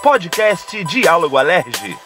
Podcast Diálogo Alerge.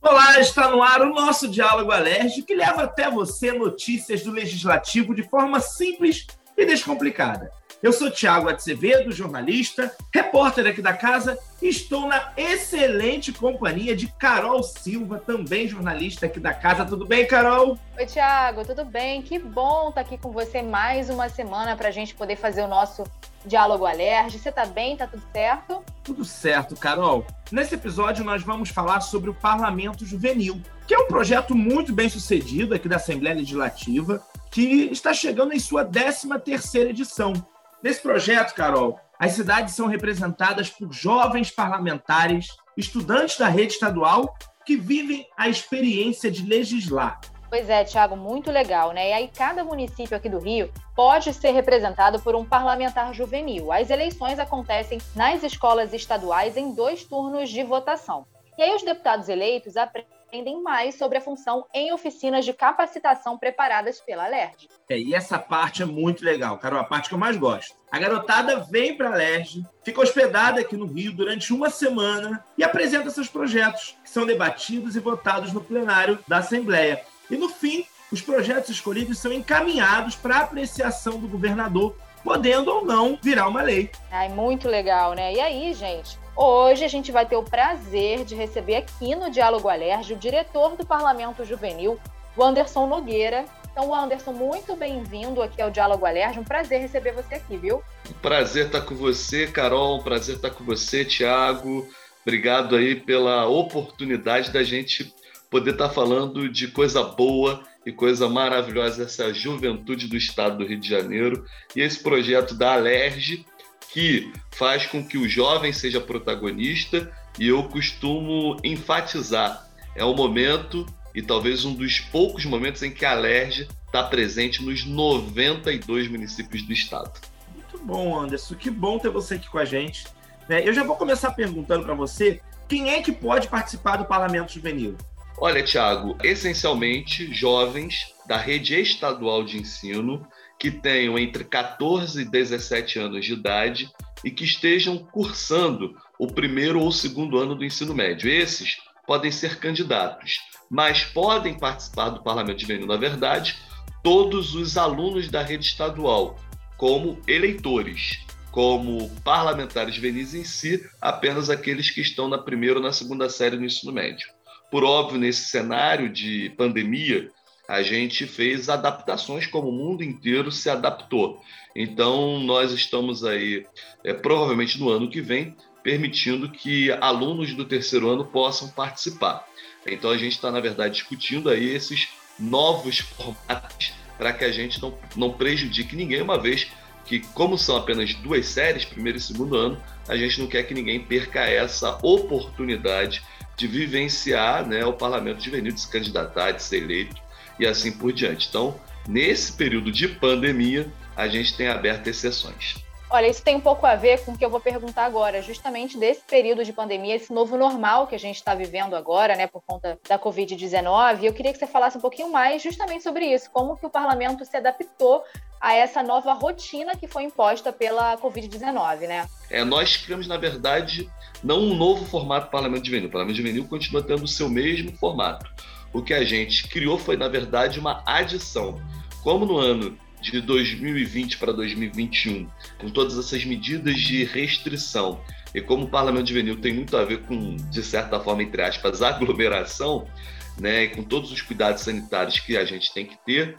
Olá, está no ar o nosso Diálogo Alerge, que leva até você notícias do Legislativo de forma simples e descomplicada. Eu sou Tiago Azevedo, jornalista, repórter aqui da casa, e estou na excelente companhia de Carol Silva, também jornalista aqui da casa. Tudo bem, Carol? Oi, Tiago, tudo bem? Que bom estar aqui com você mais uma semana para a gente poder fazer o nosso Diálogo Alerge. Você tá bem? Tá tudo certo? Tudo certo, Carol. Nesse episódio, nós vamos falar sobre o Parlamento Juvenil, que é um projeto muito bem sucedido aqui da Assembleia Legislativa, que está chegando em sua 13 terceira edição. Nesse projeto, Carol, as cidades são representadas por jovens parlamentares, estudantes da rede estadual que vivem a experiência de legislar. Pois é, Tiago, muito legal, né? E aí cada município aqui do Rio pode ser representado por um parlamentar juvenil. As eleições acontecem nas escolas estaduais em dois turnos de votação. E aí os deputados eleitos aprendem mais sobre a função em oficinas de capacitação preparadas pela LERJ. É, e essa parte é muito legal, Carol, a parte que eu mais gosto. A garotada vem para a LERJ, fica hospedada aqui no Rio durante uma semana e apresenta seus projetos, que são debatidos e votados no plenário da Assembleia. E no fim, os projetos escolhidos são encaminhados para apreciação do governador, podendo ou não virar uma lei. Ai, muito legal, né? E aí, gente, Hoje a gente vai ter o prazer de receber aqui no Diálogo Alerge o diretor do Parlamento Juvenil, o Anderson Nogueira. Então, Anderson, muito bem-vindo aqui ao Diálogo Alerge. Um prazer receber você aqui, viu? Um prazer estar com você, Carol. Um prazer estar com você, Tiago. Obrigado aí pela oportunidade da gente poder estar falando de coisa boa e coisa maravilhosa essa juventude do estado do Rio de Janeiro e esse projeto da Alerge que faz com que o jovem seja protagonista e eu costumo enfatizar é o momento e talvez um dos poucos momentos em que a Alerge está presente nos 92 municípios do estado. Muito bom, Anderson. Que bom ter você aqui com a gente. Né? Eu já vou começar perguntando para você quem é que pode participar do Parlamento Juvenil? Olha, Tiago, essencialmente jovens da rede estadual de ensino que tenham entre 14 e 17 anos de idade e que estejam cursando o primeiro ou segundo ano do ensino médio. Esses podem ser candidatos, mas podem participar do Parlamento Juvenil, na verdade, todos os alunos da rede estadual, como eleitores, como parlamentares juvenis em si, apenas aqueles que estão na primeira ou na segunda série do ensino médio. Por óbvio, nesse cenário de pandemia, a gente fez adaptações como o mundo inteiro se adaptou. Então, nós estamos aí, é, provavelmente no ano que vem, permitindo que alunos do terceiro ano possam participar. Então, a gente está, na verdade, discutindo aí esses novos formatos para que a gente não, não prejudique ninguém, uma vez que, como são apenas duas séries, primeiro e segundo ano, a gente não quer que ninguém perca essa oportunidade de vivenciar né, o parlamento juvenil, de se candidatar, de ser eleito e assim por diante. Então, nesse período de pandemia, a gente tem aberto exceções. Olha, isso tem um pouco a ver com o que eu vou perguntar agora, justamente desse período de pandemia, esse novo normal que a gente está vivendo agora, né, por conta da Covid-19. Eu queria que você falasse um pouquinho mais justamente sobre isso, como que o parlamento se adaptou a essa nova rotina que foi imposta pela Covid-19, né? É, nós criamos, na verdade, não um novo formato Parlamento Juvenil. O Parlamento Juvenil continua tendo o seu mesmo formato. O que a gente criou foi, na verdade, uma adição. Como no ano de 2020 para 2021, com todas essas medidas de restrição, e como o Parlamento Juvenil tem muito a ver com, de certa forma, entre aspas, aglomeração, né, com todos os cuidados sanitários que a gente tem que ter,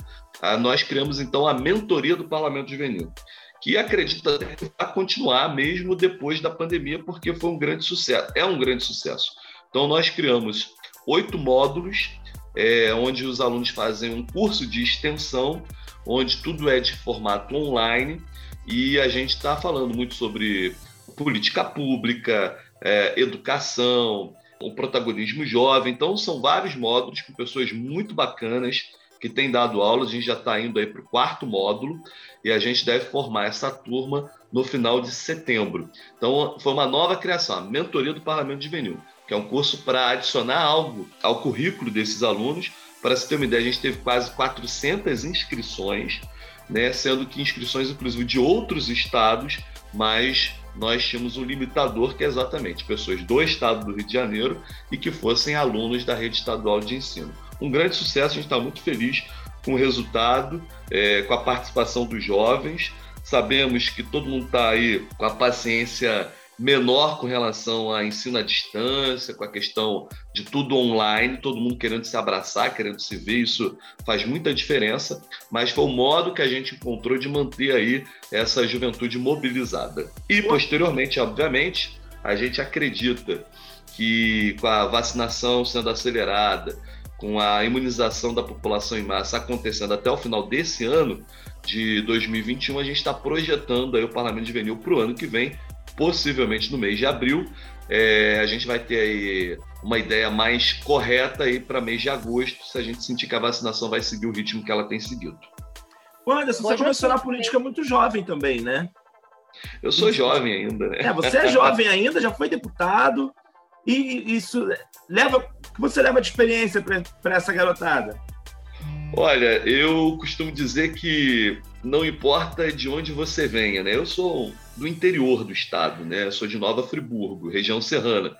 nós criamos então a mentoria do Parlamento Juvenil, que acredita que vai continuar mesmo depois da pandemia, porque foi um grande sucesso, é um grande sucesso. Então nós criamos oito módulos, é, onde os alunos fazem um curso de extensão onde tudo é de formato online e a gente está falando muito sobre política pública, é, educação, o protagonismo jovem. Então, são vários módulos com pessoas muito bacanas que têm dado aulas. A gente já está indo aí para o quarto módulo e a gente deve formar essa turma no final de setembro. Então, foi uma nova criação, a mentoria do Parlamento Juvenil, que que é um curso para adicionar algo ao currículo desses alunos. Para se ter uma ideia, a gente teve quase 400 inscrições, né, sendo que inscrições, inclusive, de outros estados, mas nós tínhamos um limitador que é exatamente pessoas do estado do Rio de Janeiro e que fossem alunos da rede estadual de ensino. Um grande sucesso, a gente está muito feliz com o resultado, é, com a participação dos jovens. Sabemos que todo mundo está aí com a paciência menor com relação a ensino à distância, com a questão de tudo online, todo mundo querendo se abraçar, querendo se ver, isso faz muita diferença, mas foi o modo que a gente encontrou de manter aí essa juventude mobilizada. E posteriormente, obviamente, a gente acredita que com a vacinação sendo acelerada, com a imunização da população em massa acontecendo até o final desse ano de 2021, a gente está projetando aí o Parlamento Juvenil para o ano que vem possivelmente no mês de abril. É, a gente vai ter aí uma ideia mais correta aí para mês de agosto, se a gente sentir que a vacinação vai seguir o ritmo que ela tem seguido. Anderson, você começou na política muito jovem também, né? Eu sou jovem ainda, né? É, você é jovem ainda, já foi deputado, e isso leva. O que você leva de experiência para essa garotada? Olha, eu costumo dizer que não importa de onde você venha, né? Eu sou do interior do estado, né? Sou de Nova Friburgo, região serrana.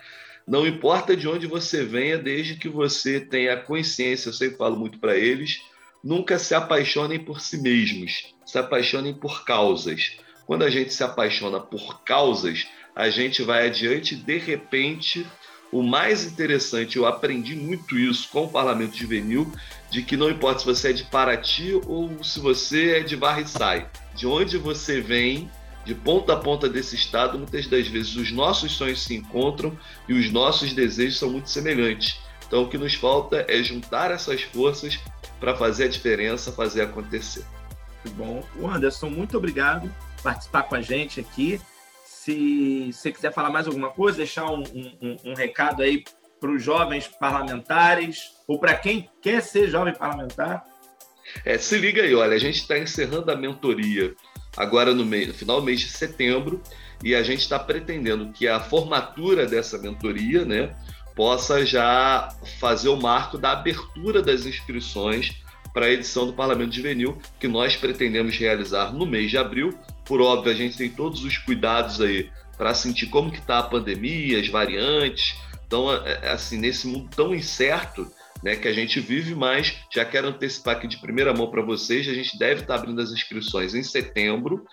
Não importa de onde você venha, desde que você tenha consciência, eu sempre falo muito para eles, nunca se apaixonem por si mesmos, se apaixonem por causas. Quando a gente se apaixona por causas, a gente vai adiante, de repente, o mais interessante, eu aprendi muito isso com o Parlamento Juvenil, de que não importa se você é de Paraty ou se você é de Varriçai, de onde você vem, de ponta a ponta desse estado, muitas das vezes os nossos sonhos se encontram e os nossos desejos são muito semelhantes. Então o que nos falta é juntar essas forças para fazer a diferença, fazer acontecer. Muito bom. O Anderson, muito obrigado por participar com a gente aqui. Se você quiser falar mais alguma coisa, deixar um, um, um recado aí para os jovens parlamentares ou para quem quer ser jovem parlamentar. É, se liga aí, olha, a gente está encerrando a mentoria agora no, no final do mês de setembro e a gente está pretendendo que a formatura dessa mentoria, né, possa já fazer o marco da abertura das inscrições para a edição do Parlamento Juvenil, que nós pretendemos realizar no mês de abril, por óbvio, a gente tem todos os cuidados aí para sentir como que está a pandemia, as variantes. Então, é, é, assim, nesse mundo tão incerto né, que a gente vive, mas já quero antecipar aqui de primeira mão para vocês, a gente deve estar tá abrindo as inscrições em setembro,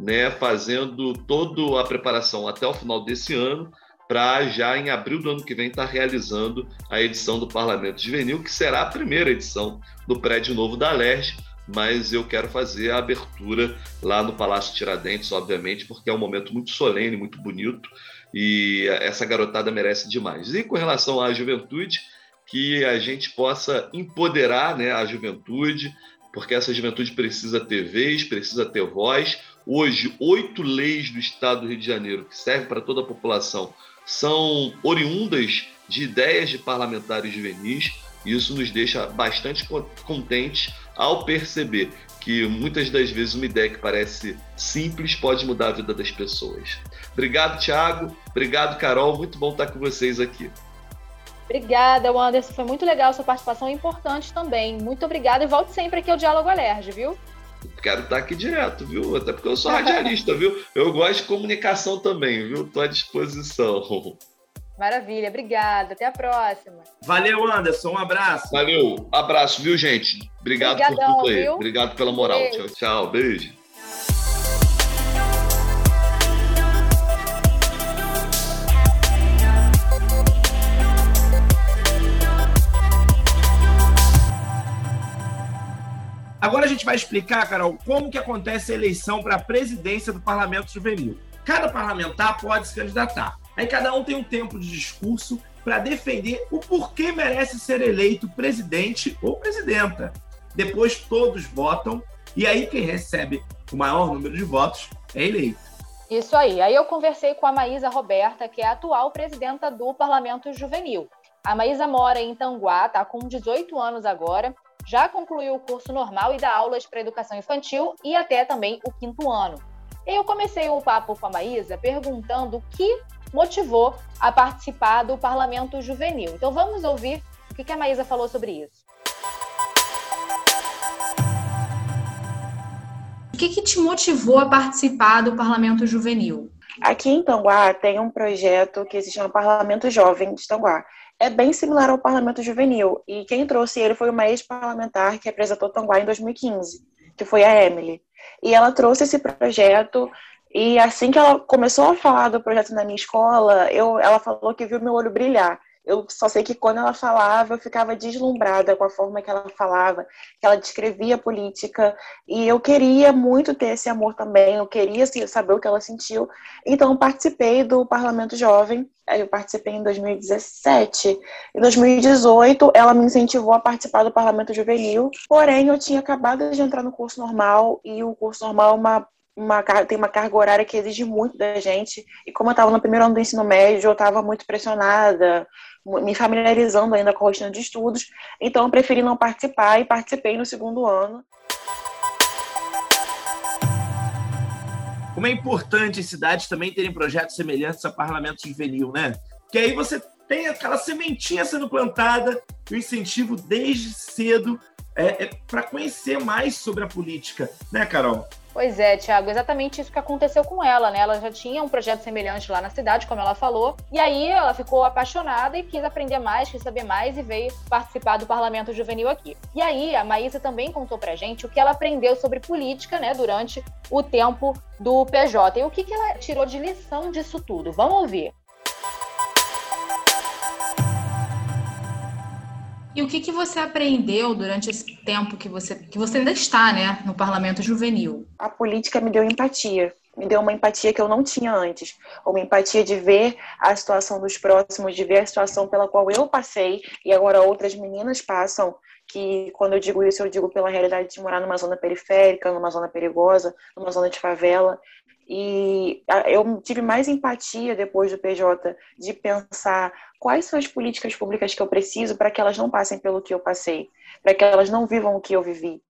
né, fazendo toda a preparação até o final desse ano, para já em abril do ano que vem estar tá realizando a edição do Parlamento Juvenil, que será a primeira edição do prédio novo da LERJ, mas eu quero fazer a abertura lá no Palácio Tiradentes, obviamente, porque é um momento muito solene, muito bonito e essa garotada merece demais. E com relação à juventude, que a gente possa empoderar né, a juventude, porque essa juventude precisa ter vez, precisa ter voz. Hoje, oito leis do Estado do Rio de Janeiro, que servem para toda a população, são oriundas de ideias de parlamentares juvenis. E isso nos deixa bastante contentes ao perceber que muitas das vezes uma ideia que parece simples pode mudar a vida das pessoas. Obrigado, Thiago. Obrigado, Carol. Muito bom estar com vocês aqui. Obrigada, Anderson. Foi muito legal a sua participação, importante também. Muito obrigada e volte sempre aqui ao Diálogo Alerj, viu? Quero estar aqui direto, viu? Até porque eu sou radialista, viu? Eu gosto de comunicação também, viu? Estou à disposição. Maravilha, obrigada. Até a próxima. Valeu, Anderson. Um abraço. Valeu, abraço, viu, gente? Obrigado Obrigadão, por tudo aí. Viu? Obrigado pela moral. Beijo. Tchau, tchau. Beijo. Agora a gente vai explicar, Carol, como que acontece a eleição para a presidência do Parlamento Juvenil. Cada parlamentar pode se candidatar. Aí cada um tem um tempo de discurso para defender o porquê merece ser eleito presidente ou presidenta. Depois todos votam e aí quem recebe o maior número de votos é eleito. Isso aí. Aí eu conversei com a Maísa Roberta, que é a atual presidenta do Parlamento Juvenil. A Maísa mora em Tanguá, está com 18 anos agora, já concluiu o curso normal e dá aulas para educação infantil e até também o quinto ano. Eu comecei o papo com a Maísa perguntando o que motivou a participar do Parlamento Juvenil. Então vamos ouvir o que a Maísa falou sobre isso. O que, que te motivou a participar do Parlamento Juvenil? Aqui em Tanguá tem um projeto que se chama Parlamento Jovem de Tanguá. É bem similar ao Parlamento Juvenil. E quem trouxe ele foi uma ex-parlamentar que apresentou Tanguá em 2015, que foi a Emily. E ela trouxe esse projeto e assim que ela começou a falar do projeto na minha escola, eu, ela falou que viu meu olho brilhar. Eu só sei que quando ela falava, eu ficava deslumbrada com a forma que ela falava, que ela descrevia a política, e eu queria muito ter esse amor também, eu queria saber o que ela sentiu. Então, participei do Parlamento Jovem, eu participei em 2017. Em 2018, ela me incentivou a participar do Parlamento Juvenil, porém, eu tinha acabado de entrar no curso normal, e o curso normal é uma uma, tem uma carga horária que exige muito da gente. E como eu estava no primeiro ano do ensino médio, eu estava muito pressionada, me familiarizando ainda com a rotina de estudos. Então, eu preferi não participar e participei no segundo ano. Como é importante as cidades também terem projetos semelhantes a Parlamento Juvenil, né? Que aí você tem aquela sementinha sendo plantada, o incentivo desde cedo é, é para conhecer mais sobre a política, né, Carol? Pois é, Tiago, exatamente isso que aconteceu com ela, né? Ela já tinha um projeto semelhante lá na cidade, como ela falou, e aí ela ficou apaixonada e quis aprender mais, quis saber mais e veio participar do Parlamento Juvenil aqui. E aí a Maísa também contou pra gente o que ela aprendeu sobre política, né, durante o tempo do PJ e o que, que ela tirou de lição disso tudo. Vamos ouvir. E o que, que você aprendeu durante esse tempo que você, que você ainda está né, no parlamento juvenil? A política me deu empatia. Me deu uma empatia que eu não tinha antes. Uma empatia de ver a situação dos próximos, de ver a situação pela qual eu passei e agora outras meninas passam. Que quando eu digo isso, eu digo pela realidade de morar numa zona periférica, numa zona perigosa, numa zona de favela. E eu tive mais empatia depois do PJ de pensar quais são as políticas públicas que eu preciso para que elas não passem pelo que eu passei, para que elas não vivam o que eu vivi.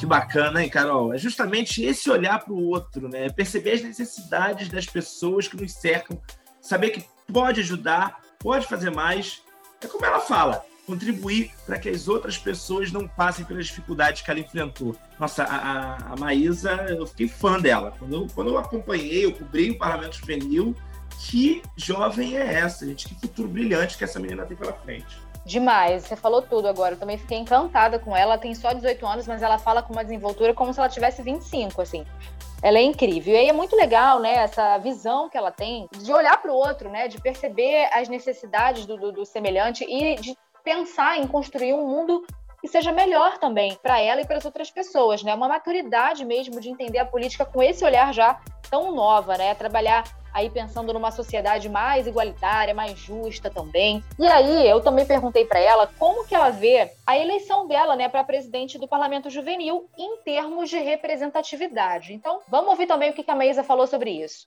Que bacana, hein, Carol? É justamente esse olhar para o outro, né? Perceber as necessidades das pessoas que nos cercam, saber que pode ajudar, pode fazer mais. É como ela fala, contribuir para que as outras pessoas não passem pelas dificuldades que ela enfrentou. Nossa, a, a Maísa, eu fiquei fã dela. Quando eu, quando eu acompanhei, eu cobri o Parlamento Juvenil, que jovem é essa, gente? Que futuro brilhante que essa menina tem pela frente. Demais, você falou tudo agora. Eu também fiquei encantada com ela. Tem só 18 anos, mas ela fala com uma desenvoltura como se ela tivesse 25, assim. Ela é incrível. E aí é muito legal, né, essa visão que ela tem de olhar para o outro, né, de perceber as necessidades do, do, do semelhante e de pensar em construir um mundo que seja melhor também para ela e para as outras pessoas, né? Uma maturidade mesmo de entender a política com esse olhar já tão nova, né? Trabalhar aí pensando numa sociedade mais igualitária, mais justa também. E aí eu também perguntei para ela como que ela vê a eleição dela, né, para presidente do Parlamento Juvenil em termos de representatividade. Então, vamos ouvir também o que a Maísa falou sobre isso.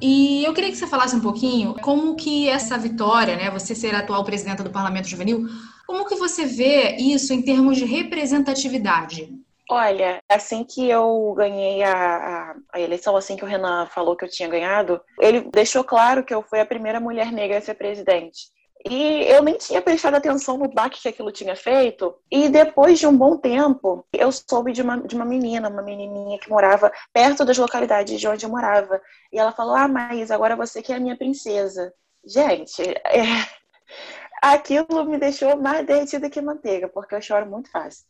E eu queria que você falasse um pouquinho como que essa vitória, né, você ser atual presidenta do Parlamento Juvenil, como que você vê isso em termos de representatividade? Olha, assim que eu ganhei a, a, a, eleição, assim que o Renan falou que eu tinha ganhado, ele deixou claro que eu fui a primeira mulher negra a ser presidente. E eu nem tinha prestado atenção no baque que aquilo tinha feito. E depois de um bom tempo, eu soube de uma, de uma menina, uma menininha que morava perto das localidades de onde eu morava. E ela falou: Ah, mas agora você que é a minha princesa. Gente, é... aquilo me deixou mais derretida que manteiga, porque eu choro muito fácil.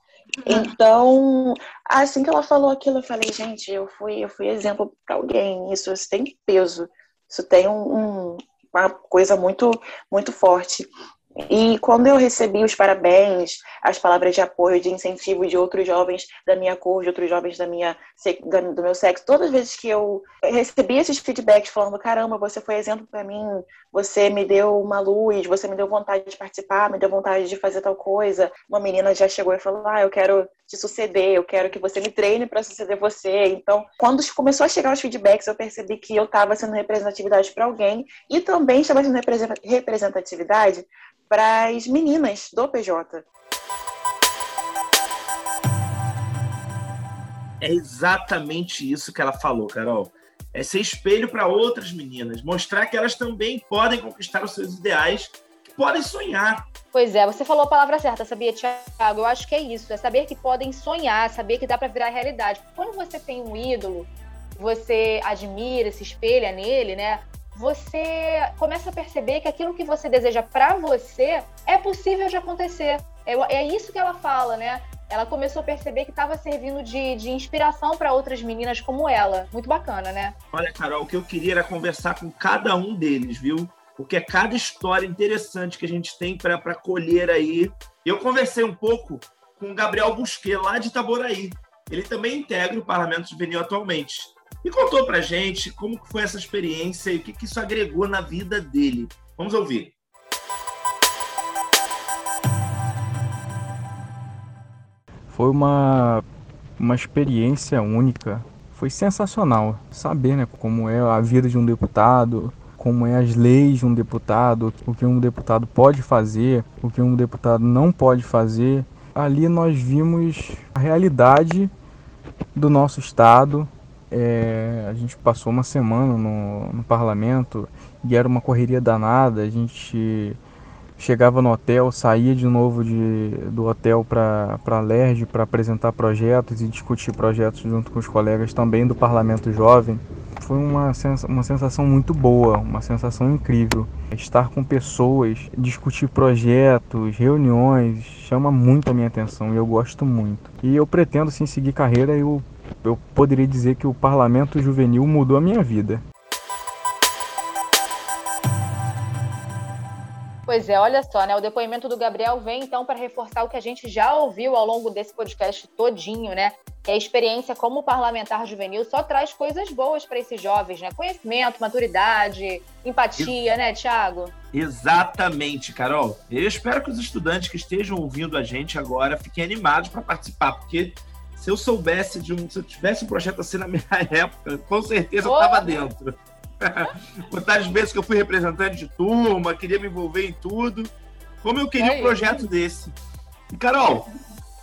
Então, assim que ela falou aquilo, eu falei, gente, eu fui, eu fui exemplo para alguém. Isso, isso tem peso. Isso tem um, um, uma coisa muito, muito forte. E quando eu recebi os parabéns, as palavras de apoio, de incentivo de outros jovens da minha cor, de outros jovens da minha, do meu sexo, todas as vezes que eu recebi esses feedbacks falando: caramba, você foi exemplo para mim, você me deu uma luz, você me deu vontade de participar, me deu vontade de fazer tal coisa. Uma menina já chegou e falou: ah, eu quero te suceder, eu quero que você me treine para suceder você. Então, quando começou a chegar os feedbacks, eu percebi que eu estava sendo representatividade para alguém e também estava sendo representatividade para as meninas do PJ. É exatamente isso que ela falou, Carol. É ser espelho para outras meninas, mostrar que elas também podem conquistar os seus ideais, que podem sonhar. Pois é, você falou a palavra certa, sabia, Tiago? Eu acho que é isso, é saber que podem sonhar, saber que dá para virar realidade. Quando você tem um ídolo, você admira, se espelha nele, né? Você começa a perceber que aquilo que você deseja para você é possível de acontecer. É, é isso que ela fala, né? ela começou a perceber que estava servindo de, de inspiração para outras meninas como ela. Muito bacana, né? Olha, Carol, o que eu queria era conversar com cada um deles, viu? Porque é cada história interessante que a gente tem para colher aí. Eu conversei um pouco com o Gabriel Busquet, lá de Itaboraí. Ele também integra o Parlamento Juvenil atualmente. E contou para gente como foi essa experiência e o que, que isso agregou na vida dele. Vamos ouvir. Foi uma, uma experiência única. Foi sensacional saber né, como é a vida de um deputado, como é as leis de um deputado, o que um deputado pode fazer, o que um deputado não pode fazer. Ali nós vimos a realidade do nosso estado. É, a gente passou uma semana no, no parlamento e era uma correria danada. A gente chegava no hotel, saía de novo de, do hotel para a LERJ para apresentar projetos e discutir projetos junto com os colegas também do Parlamento Jovem. Foi uma, sens uma sensação muito boa, uma sensação incrível. Estar com pessoas, discutir projetos, reuniões, chama muito a minha atenção e eu gosto muito. E eu pretendo sim seguir carreira e eu, eu poderia dizer que o Parlamento Juvenil mudou a minha vida. Pois é, olha só, né? O depoimento do Gabriel vem então para reforçar o que a gente já ouviu ao longo desse podcast todinho, né? Que a experiência como parlamentar juvenil só traz coisas boas para esses jovens, né? Conhecimento, maturidade, empatia, né, Tiago? Exatamente, Carol. Eu espero que os estudantes que estejam ouvindo a gente agora fiquem animados para participar, porque se eu soubesse de um, se eu tivesse um projeto assim na minha época, com certeza eu estava dentro. Quantas vezes que eu fui representante de turma, queria me envolver em tudo. Como eu queria um projeto desse. E, Carol,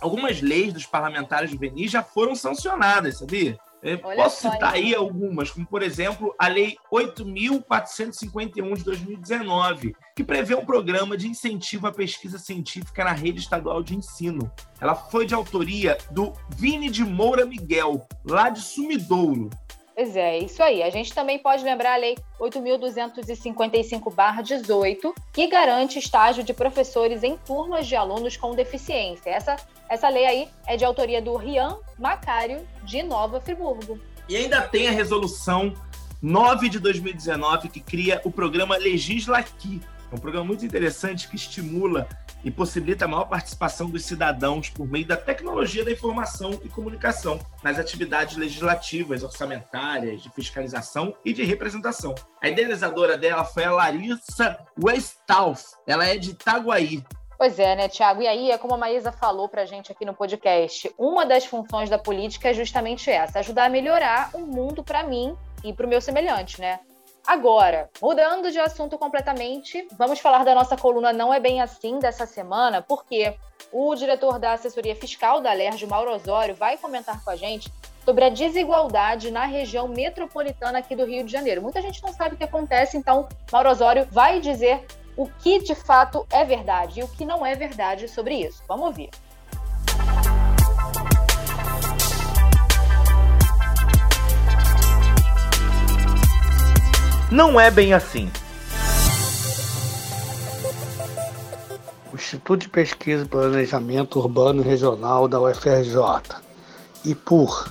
algumas leis dos parlamentares juvenis já foram sancionadas, sabia? Eu posso citar aí algumas, como por exemplo a Lei 8.451 de 2019, que prevê um programa de incentivo à pesquisa científica na rede estadual de ensino. Ela foi de autoria do Vini de Moura Miguel, lá de Sumidouro. Pois é, isso aí. A gente também pode lembrar a Lei 8.255-18, que garante estágio de professores em turmas de alunos com deficiência. Essa, essa lei aí é de autoria do Rian Macário, de Nova Friburgo. E ainda tem a resolução 9 de 2019, que cria o programa Legisla Aqui. É um programa muito interessante que estimula e possibilita a maior participação dos cidadãos por meio da tecnologia da informação e comunicação nas atividades legislativas, orçamentárias, de fiscalização e de representação. A idealizadora dela foi a Larissa Westhoff. Ela é de Itaguaí, Pois é, né, Tiago? E aí, é como a Maísa falou pra gente aqui no podcast, uma das funções da política é justamente essa, ajudar a melhorar o mundo para mim e para o meu semelhante, né? Agora, mudando de assunto completamente, vamos falar da nossa coluna Não é Bem Assim dessa semana, porque o diretor da assessoria fiscal da LERJ, Mauro Osório, vai comentar com a gente sobre a desigualdade na região metropolitana aqui do Rio de Janeiro. Muita gente não sabe o que acontece, então Mauro Osório vai dizer o que de fato é verdade e o que não é verdade sobre isso. Vamos ouvir. Não é bem assim. O Instituto de Pesquisa e Planejamento Urbano e Regional da UFRJ, IPUR,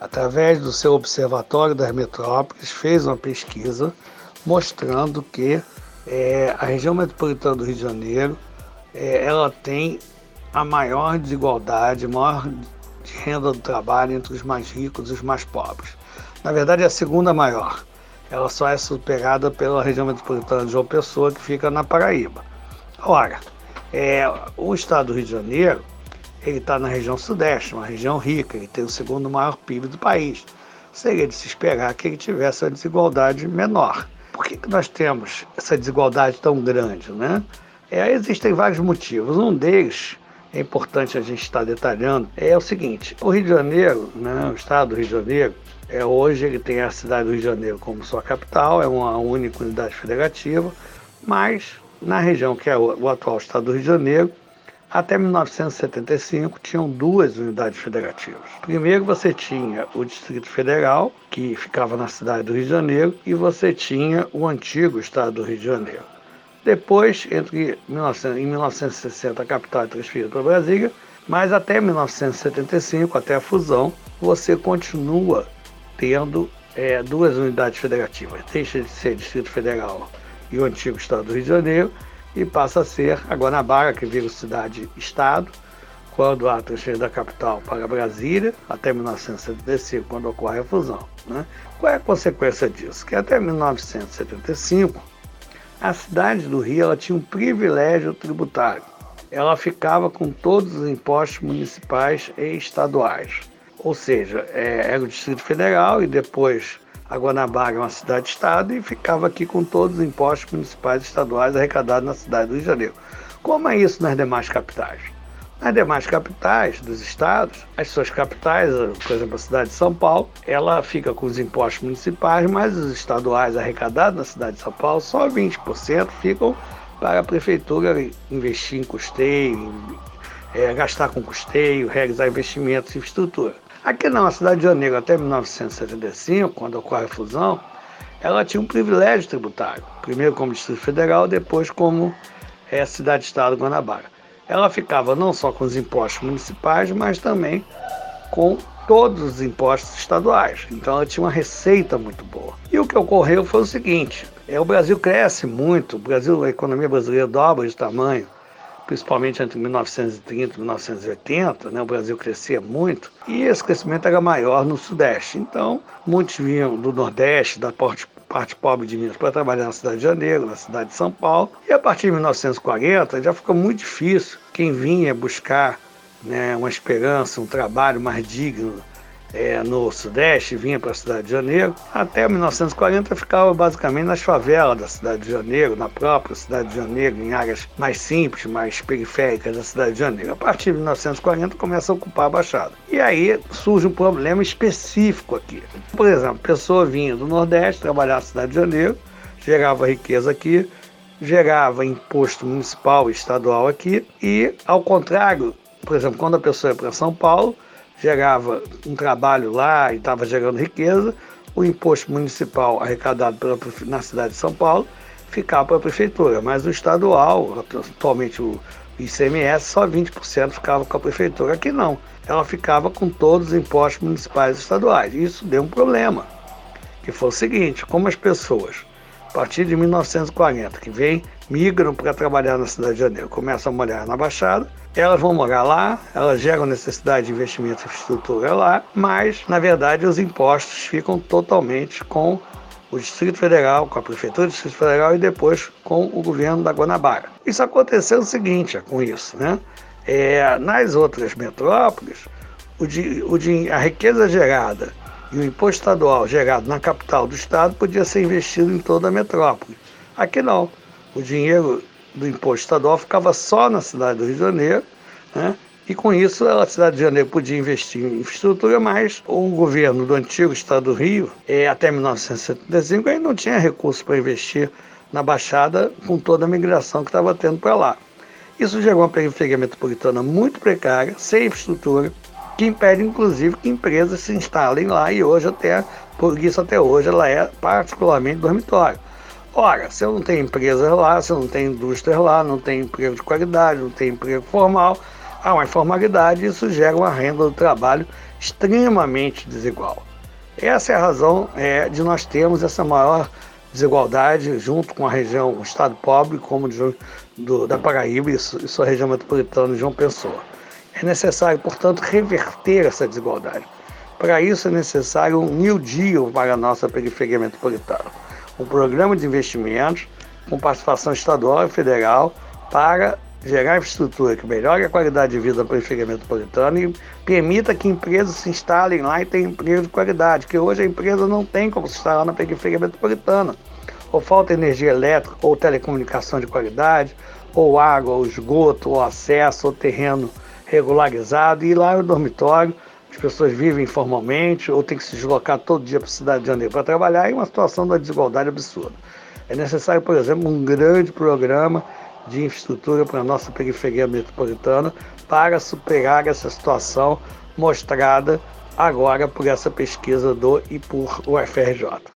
através do seu Observatório das Metrópoles, fez uma pesquisa mostrando que é, a região metropolitana do Rio de Janeiro é, ela tem a maior desigualdade, maior de renda do trabalho entre os mais ricos e os mais pobres. Na verdade, é a segunda maior ela só é superada pela região metropolitana de João Pessoa, que fica na Paraíba. Ora, é, o estado do Rio de Janeiro, ele está na região sudeste, uma região rica, ele tem o segundo maior PIB do país. Seria de se esperar que ele tivesse a desigualdade menor. Por que, que nós temos essa desigualdade tão grande? Né? É, existem vários motivos. Um deles é importante a gente estar detalhando é o seguinte: o Rio de Janeiro, né, o estado do Rio de Janeiro, é, hoje ele tem a cidade do Rio de Janeiro como sua capital, é uma única unidade federativa, mas na região que é o, atual estado do Rio de Janeiro, até 1975 tinham duas unidades federativas. Primeiro você tinha o Distrito Federal, que ficava na cidade do Rio de Janeiro, e você tinha o antigo estado do Rio de Janeiro. Depois, entre 19, em 1960, a capital é transferida para Brasília, mas até 1975, até a fusão, você continua tendo é, duas unidades federativas. Deixa de ser Distrito Federal e o antigo Estado do Rio de Janeiro e passa a ser a Guanabara, que vira cidade-estado, quando há a transferência da capital para Brasília, até 1975, quando ocorre a fusão. Né? Qual é a consequência disso? Que até 1975, a cidade do Rio ela tinha um privilégio tributário. Ela ficava com todos os impostos municipais e estaduais. Ou seja, é, era o Distrito Federal e depois a Guanabara é uma cidade-estado e ficava aqui com todos os impostos municipais e estaduais arrecadados na cidade do Rio de Janeiro. Como é isso nas demais capitais? Nas demais capitais dos estados, as suas capitais, por exemplo, a cidade de São Paulo, ela fica com os impostos municipais, mas os estaduais arrecadados na cidade de São Paulo, só 20% ficam para a prefeitura investir em custeio, é, gastar com custeio, realizar investimentos em infraestrutura. Aqui não, a cidade de Janeiro, até 1975, quando ocorre a fusão, ela tinha um privilégio tributário. Primeiro como Distrito Federal, depois como é, cidade-estado Guanabara ela ficava não só com os impostos municipais, mas também com todos os impostos estaduais. Então ela tinha uma receita muito boa. E o que ocorreu foi o seguinte: é, o Brasil cresce muito, o Brasil, a economia brasileira dobra de tamanho, principalmente entre 1930 e 1980, né, o Brasil crescia muito, e esse crescimento era maior no Sudeste. Então, muitos vinham do Nordeste, da parte parte pobre de Minas para trabalhar na cidade de Janeiro, na cidade de São Paulo. E a partir de 1940 já ficou muito difícil quem vinha buscar né, uma esperança, um trabalho mais digno é, no Sudeste, vinha para a cidade de Janeiro. Até 1940 ficava basicamente nas favelas da cidade de Janeiro, na própria cidade de Janeiro, em áreas mais simples, mais periféricas da cidade de Janeiro. A partir de 1940 começa a ocupar a Baixada. E aí surge um problema específico aqui. Por exemplo, pessoa vinha do Nordeste trabalhar na cidade de Janeiro, gerava riqueza aqui, gerava imposto municipal e estadual aqui, e ao contrário, por exemplo, quando a pessoa ia para São Paulo, gerava um trabalho lá e estava gerando riqueza, o imposto municipal arrecadado pela, na cidade de São Paulo ficava para a prefeitura, mas o estadual, atualmente o ICMS, só 20% ficava com a prefeitura. Aqui não, ela ficava com todos os impostos municipais e estaduais. Isso deu um problema, que foi o seguinte, como as pessoas, a partir de 1940, que vem, migram para trabalhar na cidade de Janeiro, começam a morar na Baixada, elas vão morar lá, elas geram necessidade de investimento em infraestrutura lá, mas, na verdade, os impostos ficam totalmente com o Distrito Federal, com a Prefeitura do Distrito Federal e depois com o governo da Guanabara. Isso aconteceu o seguinte com isso, né? É, nas outras metrópoles, o, o, a riqueza gerada e o imposto estadual gerado na capital do estado podia ser investido em toda a metrópole. Aqui não. O dinheiro do imposto estadual ficava só na cidade do Rio de Janeiro, né? E com isso a cidade de Janeiro podia investir em infraestrutura, mas o governo do antigo estado do Rio, é, até 1975, ainda não tinha recursos para investir na Baixada com toda a migração que estava tendo para lá. Isso gerou uma periferia metropolitana muito precária, sem infraestrutura, que impede inclusive que empresas se instalem lá e hoje até, por isso até hoje, ela é particularmente dormitório. Ora, se eu não tenho empresa lá, se eu não tenho indústria lá, não tenho emprego de qualidade, não tenho emprego formal, há uma informalidade e isso gera uma renda do trabalho extremamente desigual. Essa é a razão é, de nós termos essa maior desigualdade junto com a região, o estado pobre, como de, do, da Paraíba e, e sua região metropolitana de João Pessoa. É necessário, portanto, reverter essa desigualdade. Para isso é necessário um New Deal para a nossa periferia metropolitana um programa de investimentos com participação estadual e federal para gerar infraestrutura que melhore a qualidade de vida da periferia metropolitana e permita que empresas se instalem lá e tenham emprego de qualidade, que hoje a empresa não tem como se instalar na periferia metropolitana. Ou falta energia elétrica, ou telecomunicação de qualidade, ou água, ou esgoto, ou acesso, ou terreno regularizado, e lá no dormitório as pessoas vivem informalmente ou têm que se deslocar todo dia para a cidade de Janeiro para trabalhar, e uma situação da desigualdade absurda. É necessário, por exemplo, um grande programa de infraestrutura para a nossa periferia metropolitana para superar essa situação mostrada agora por essa pesquisa do e por UFRJ.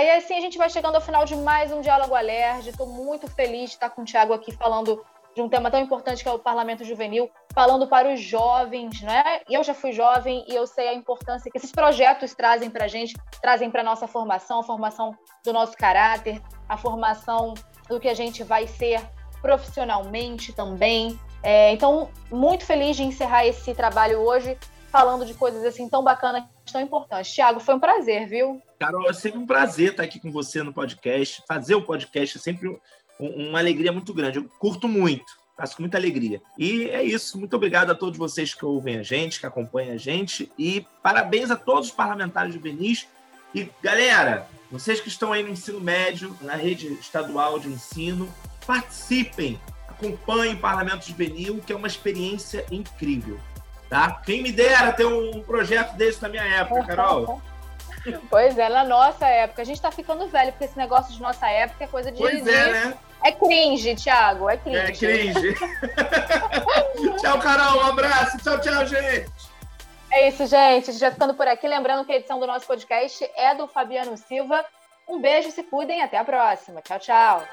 E assim a gente vai chegando ao final de mais um Diálogo Alerj. Estou muito feliz de estar com o Tiago aqui falando de um tema tão importante que é o Parlamento Juvenil, falando para os jovens, né? Eu já fui jovem e eu sei a importância que esses projetos trazem para a gente, trazem para a nossa formação, a formação do nosso caráter, a formação do que a gente vai ser profissionalmente também. É, então, muito feliz de encerrar esse trabalho hoje falando de coisas assim tão bacanas, tão importantes. Tiago, foi um prazer, viu? Carol, é sempre um prazer estar aqui com você no podcast. Fazer o podcast é sempre uma alegria muito grande. Eu curto muito, faço com muita alegria. E é isso. Muito obrigado a todos vocês que ouvem a gente, que acompanham a gente. E parabéns a todos os parlamentares juvenis. E, galera, vocês que estão aí no ensino médio, na rede estadual de ensino, participem, acompanhem o Parlamento Juvenil, que é uma experiência incrível. Tá? Quem me dera ter um projeto desse na minha época, Carol. Pois é, na nossa época. A gente tá ficando velho, porque esse negócio de nossa época é coisa de. Pois é, né? É cringe, Thiago, é cringe. É cringe. tchau, Carol, um abraço. Tchau, tchau, gente. É isso, gente. A gente vai ficando por aqui. Lembrando que a edição do nosso podcast é do Fabiano Silva. Um beijo, se cuidem. Até a próxima. Tchau, tchau.